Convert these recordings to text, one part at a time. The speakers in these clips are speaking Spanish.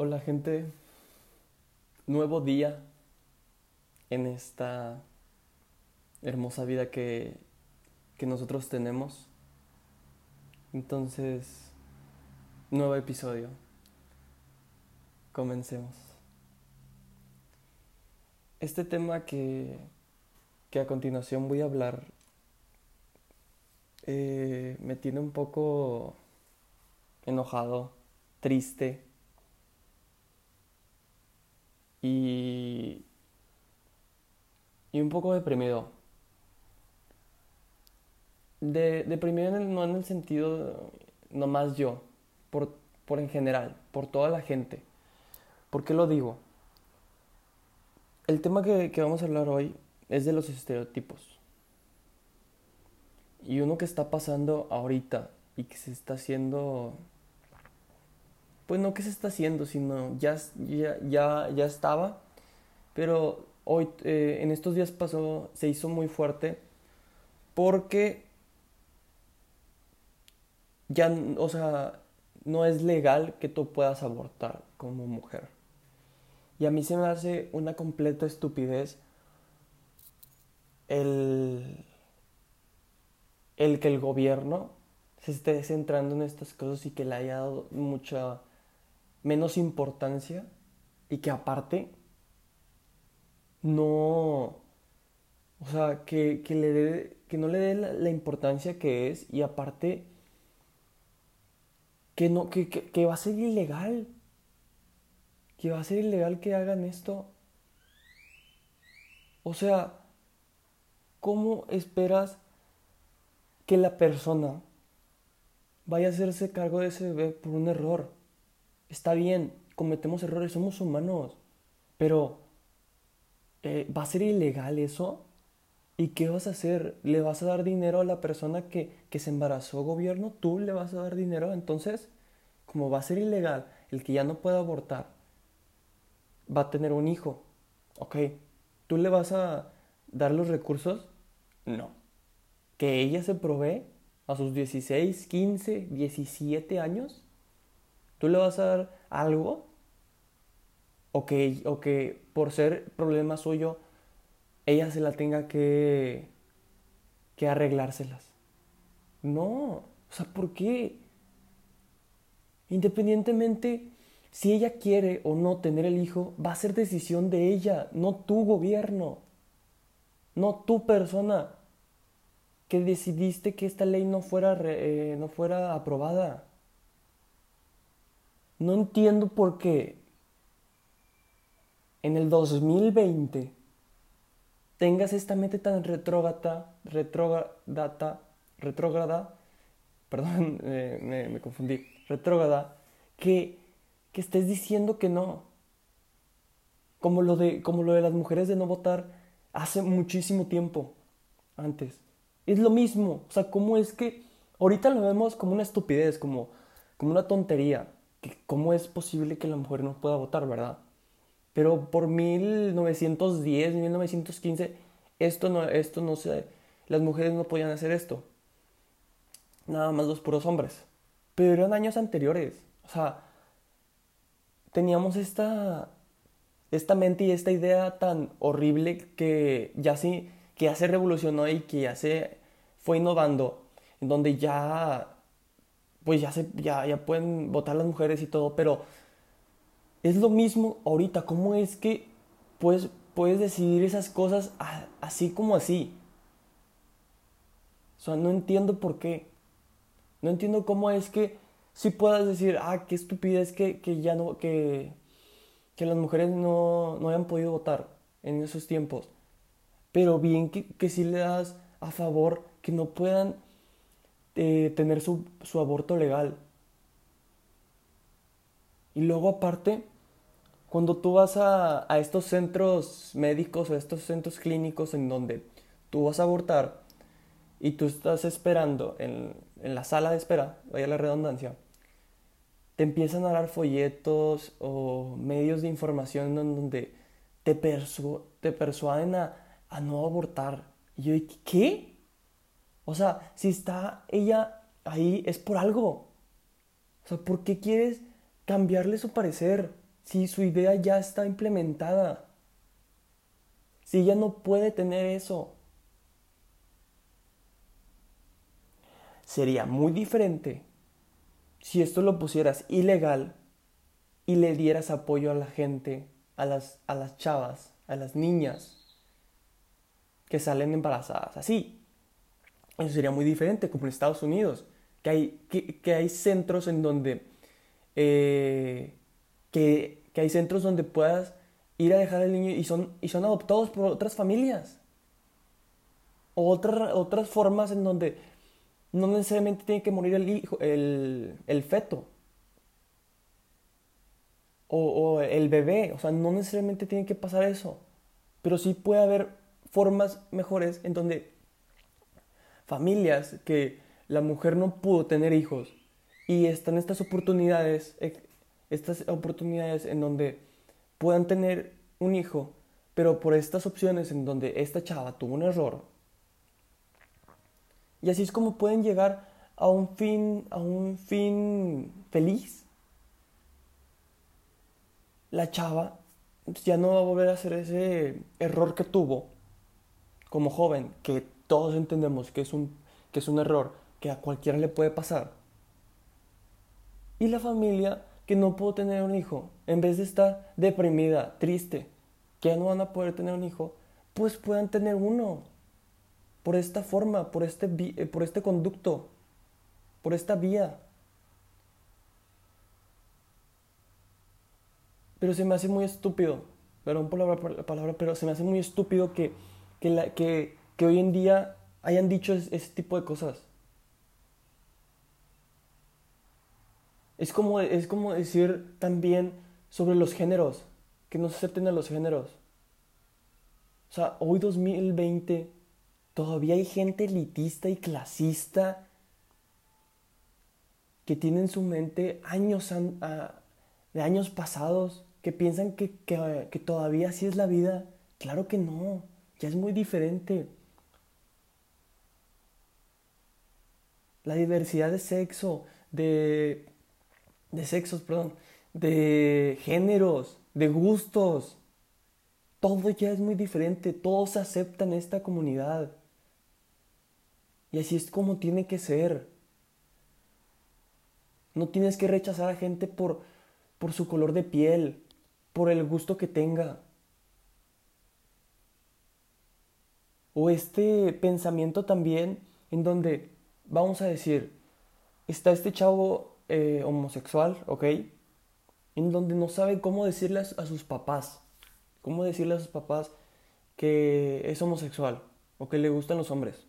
Hola gente, nuevo día en esta hermosa vida que, que nosotros tenemos. Entonces, nuevo episodio. Comencemos. Este tema que, que a continuación voy a hablar eh, me tiene un poco enojado, triste y, y un poco deprimido. De, deprimido en el- no en el sentido nomás yo, por, por en general, por toda la gente. ¿Por qué lo digo? El tema que, que vamos a hablar hoy es de los estereotipos. Y uno que está pasando ahorita y que se está haciendo, pues no que se está haciendo, sino ya, ya, ya, ya estaba, pero hoy, eh, en estos días pasó, se hizo muy fuerte porque ya, o sea, no es legal que tú puedas abortar como mujer. Y a mí se me hace una completa estupidez el, el que el gobierno se esté centrando en estas cosas y que le haya dado mucha menos importancia y que aparte no, o sea, que, que le que no le dé la, la importancia que es y aparte que no, que, que, que va a ser ilegal, que va a ser ilegal que hagan esto. O sea, ¿cómo esperas que la persona vaya a hacerse cargo de ese bebé por un error? Está bien, cometemos errores, somos humanos, pero eh, ¿va a ser ilegal eso? ¿Y qué vas a hacer? ¿Le vas a dar dinero a la persona que, que se embarazó, gobierno? ¿Tú le vas a dar dinero? Entonces, como va a ser ilegal el que ya no pueda abortar, va a tener un hijo. ¿Ok? ¿Tú le vas a dar los recursos? No. ¿Que ella se provee a sus 16, 15, 17 años? ¿Tú le vas a dar algo? ¿O que, o que por ser problema suyo, ella se la tenga que, que arreglárselas? No. O sea, ¿por qué? Independientemente si ella quiere o no tener el hijo, va a ser decisión de ella, no tu gobierno, no tu persona que decidiste que esta ley no fuera, eh, no fuera aprobada. No entiendo por qué en el 2020 tengas esta mente tan retrógrada, retrógrada, retrógrada, perdón, eh, me, me confundí, retrógrada, que, que estés diciendo que no. Como lo, de, como lo de las mujeres de no votar hace muchísimo tiempo antes. Es lo mismo. O sea, ¿cómo es que ahorita lo vemos como una estupidez, como, como una tontería? Que ¿Cómo es posible que la mujer no pueda votar, verdad? Pero por 1910, 1915, esto no, esto no se, las mujeres no podían hacer esto. Nada más los puros hombres. Pero eran años anteriores. O sea, teníamos esta, esta mente y esta idea tan horrible que ya sí, que ya se revolucionó y que ya se fue innovando, en donde ya, pues ya se, ya, ya pueden votar las mujeres y todo, pero es lo mismo ahorita, ¿cómo es que puedes, puedes decidir esas cosas así como así? O sea, no entiendo por qué. No entiendo cómo es que si puedas decir, ah, qué estupidez que, que ya no, que, que las mujeres no, no hayan podido votar en esos tiempos. Pero bien que, que sí le das a favor que no puedan eh, tener su, su aborto legal. Y luego aparte, cuando tú vas a, a estos centros médicos o estos centros clínicos en donde tú vas a abortar y tú estás esperando en, en la sala de espera, vaya la redundancia, te empiezan a dar folletos o medios de información en donde te, persu- te persuaden a, a no abortar. Y yo, ¿qué? O sea, si está ella ahí es por algo. O sea, ¿por qué quieres cambiarle su parecer? si su idea ya está implementada? Si ella no puede tener eso. Sería muy diferente si esto lo pusieras ilegal y le dieras apoyo a la gente, a las, a las chavas, a las niñas que salen embarazadas así. Eso sería muy diferente, como en Estados Unidos, que hay, que, hay centros en donde eh, que, que, hay centros donde puedas ir a dejar al niño y son, y son adoptados por otras familias. O otras formas en donde no necesariamente tiene que morir el, hijo, el, el feto. O, o, el bebé. O sea, no necesariamente tiene que pasar eso. Pero sí puede haber formas mejores en donde familias que la mujer no pudo tener hijos y están estas oportunidades, estas oportunidades en donde puedan tener un hijo, pero por estas opciones en donde esta chava tuvo un error. Y así es como pueden llegar a un fin, a un fin feliz. La chava ya no va a volver a hacer ese error que tuvo como joven, que todos entendemos que es un, que es un error que a cualquiera le puede pasar. Y la familia que no pudo tener un hijo, en vez de estar deprimida, triste, que ya no van a poder tener un hijo, pues puedan tener uno. Por esta forma, por este, eh, por este conducto, por esta vía. Pero se me hace muy estúpido, perdón por la palabra, pero se me hace muy estúpido que que, que hoy en día hayan dicho ese tipo de cosas. Es como, es como decir también sobre los géneros, que no se acepten a los géneros. O sea, hoy 2020 todavía hay gente elitista y clasista que tiene en su mente años de años pasados, que piensan que, que, que todavía así es la vida. Claro que no ya es muy diferente. La diversidad de sexo, de, de sexos, perdón, de géneros, de gustos, todo ya es muy diferente, todos aceptan esta comunidad. Y así es como tiene que ser. No tienes que rechazar a gente por, por su color de piel, por el gusto que tenga. O este pensamiento también en donde, vamos a decir, está este chavo eh, homosexual, ¿ok? En donde no sabe cómo decirle a, sus papás, cómo decirle a sus papás que es homosexual o que le gustan los hombres.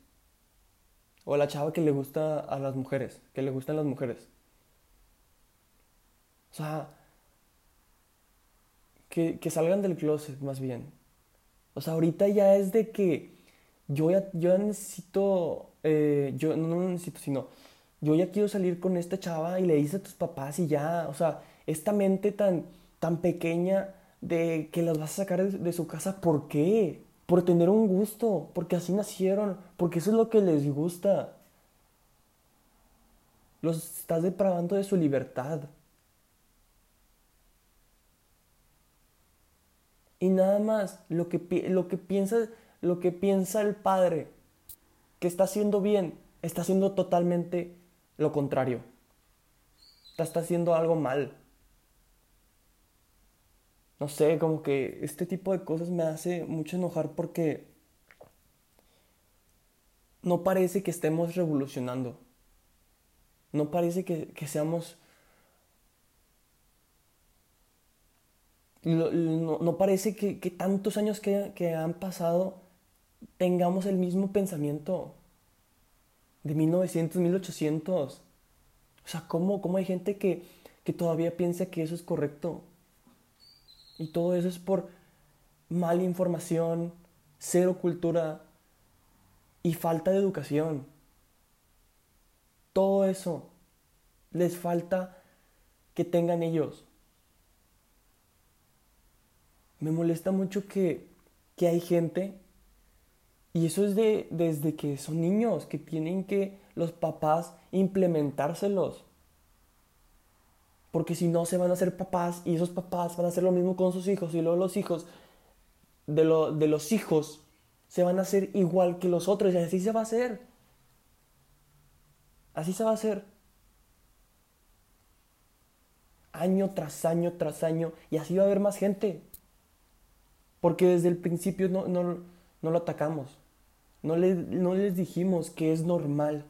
O la chava que le gusta a las mujeres, que le gustan las mujeres. O sea, que, que salgan del closet más bien. O sea, ahorita ya es de que yo ya, necesito, eh, yo no necesito, sino yo ya quiero salir con esta chava y le dices a tus papás y ya, o sea, esta mente tan, tan pequeña de que las vas a sacar de, su casa, ¿por qué? Por tener un gusto, porque así nacieron, porque eso es lo que les gusta. Los estás depravando de su libertad. Y nada más, lo que, lo que piensas lo que piensa el padre que está haciendo bien, está haciendo totalmente lo contrario. Está haciendo algo mal. No sé, como que este tipo de cosas me hace mucho enojar porque no parece que estemos revolucionando. No parece que, seamos... No, parece que, tantos años que, que han pasado tengamos el mismo pensamiento de 1900, 1800. O sea, ¿cómo, cómo hay gente que, que todavía piensa que eso es correcto? Y todo eso es por mala información, cero cultura y falta de educación. Todo eso les falta que tengan ellos. Me molesta mucho que, que hay gente y eso es de, desde que son niños, que tienen que los papás implementárselos. Porque si no, se van a hacer papás y esos papás van a hacer lo mismo con sus hijos y luego los hijos de, lo, de los hijos se van a hacer igual que los otros y así se va a hacer. Así se va a hacer. Año tras año tras año y así va a haber más gente. Porque desde el principio no, no, no lo atacamos. No, les dijimos que es normal.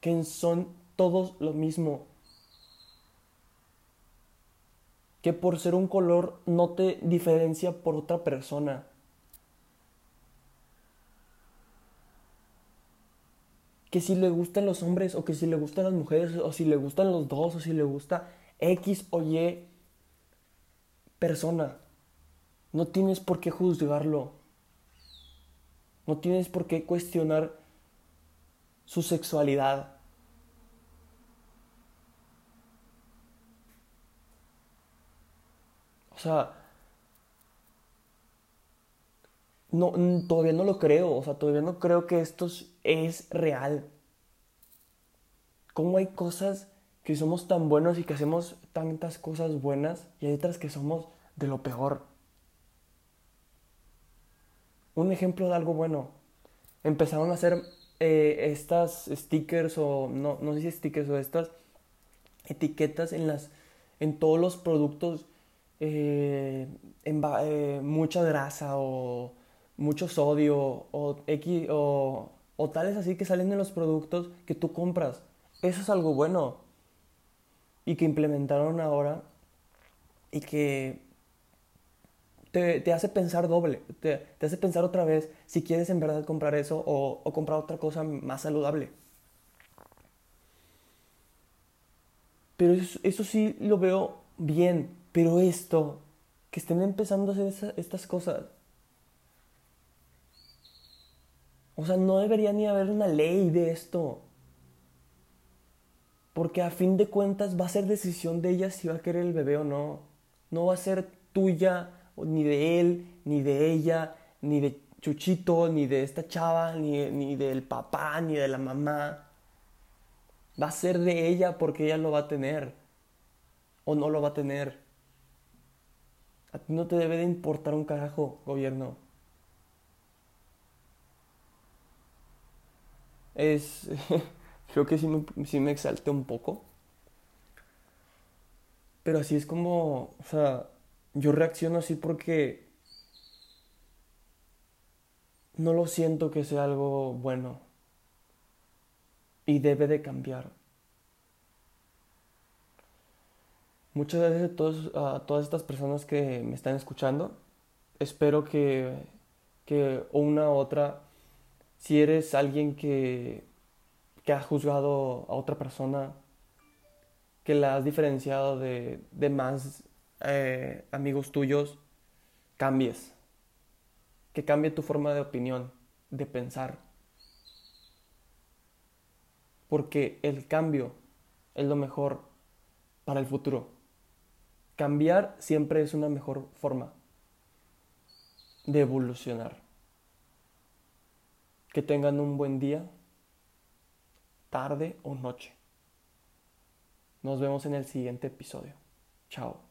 Que son todos lo mismo. Que por ser un color no te diferencia por otra persona. Que si le gustan los hombres o que si le gustan las mujeres o si le gustan los dos o si le gusta X o Y persona. No tienes por qué juzgarlo. No tienes por qué cuestionar su sexualidad. O sea, no, todavía no lo creo, o sea, todavía no creo que esto es real. ¿Cómo hay cosas que somos tan buenos y que hacemos tantas cosas buenas y hay otras que somos de lo peor? Un ejemplo de algo bueno. Empezaron a hacer eh, estas stickers o no, no sé si stickers o estas etiquetas en las en todos los productos eh, eh, mucha grasa o mucho sodio o, X, o, o tales así que salen en los productos que tú compras. Eso es algo bueno y que implementaron ahora y que te, hace pensar doble, te, hace pensar otra vez si quieres en verdad comprar eso o, comprar otra cosa más saludable. Pero eso, eso, sí lo veo bien, pero esto, que estén empezando a hacer estas cosas, o sea, no debería ni haber una ley de esto. Porque a fin de cuentas va a ser decisión de ella si va a querer el bebé o no. No va a ser tuya ni de él, ni de ella, ni de Chuchito, ni de esta chava, ni, ni del papá, ni de la mamá. Va a ser de ella porque ella lo va a tener o no lo va a tener. A ti no te debe de importar un carajo, gobierno. Es. creo que sí me, sí me exalté un poco. Pero así es como. O sea, yo reacciono así porque no lo siento que sea algo bueno y debe de cambiar. Muchas gracias a, todos, a todas estas personas que me están escuchando. Espero que, que una u otra, si eres alguien que, que ha juzgado a otra persona, que la has diferenciado de, de más eh, amigos tuyos, cambies. Que cambie tu forma de opinión, de pensar. Porque el cambio es lo mejor para el futuro. Cambiar siempre es una mejor forma de evolucionar. Que tengan un buen día, tarde o noche. Nos vemos en el siguiente episodio. Chao.